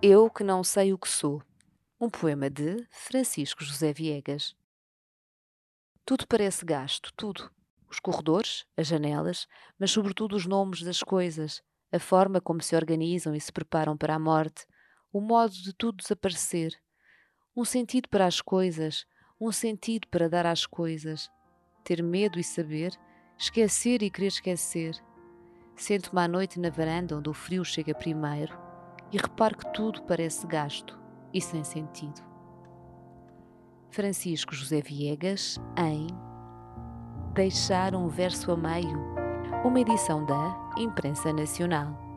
Eu que não sei o que sou. Um poema de Francisco José Viegas. Tudo parece gasto, tudo. Os corredores, as janelas, mas sobretudo os nomes das coisas, a forma como se organizam e se preparam para a morte, o modo de tudo desaparecer. Um sentido para as coisas, um sentido para dar às coisas. Ter medo e saber, esquecer e querer esquecer. Sento-me à noite na varanda onde o frio chega primeiro e reparo que tudo parece gasto e sem sentido. Francisco José Viegas em Deixar um verso a meio, uma edição da Imprensa Nacional.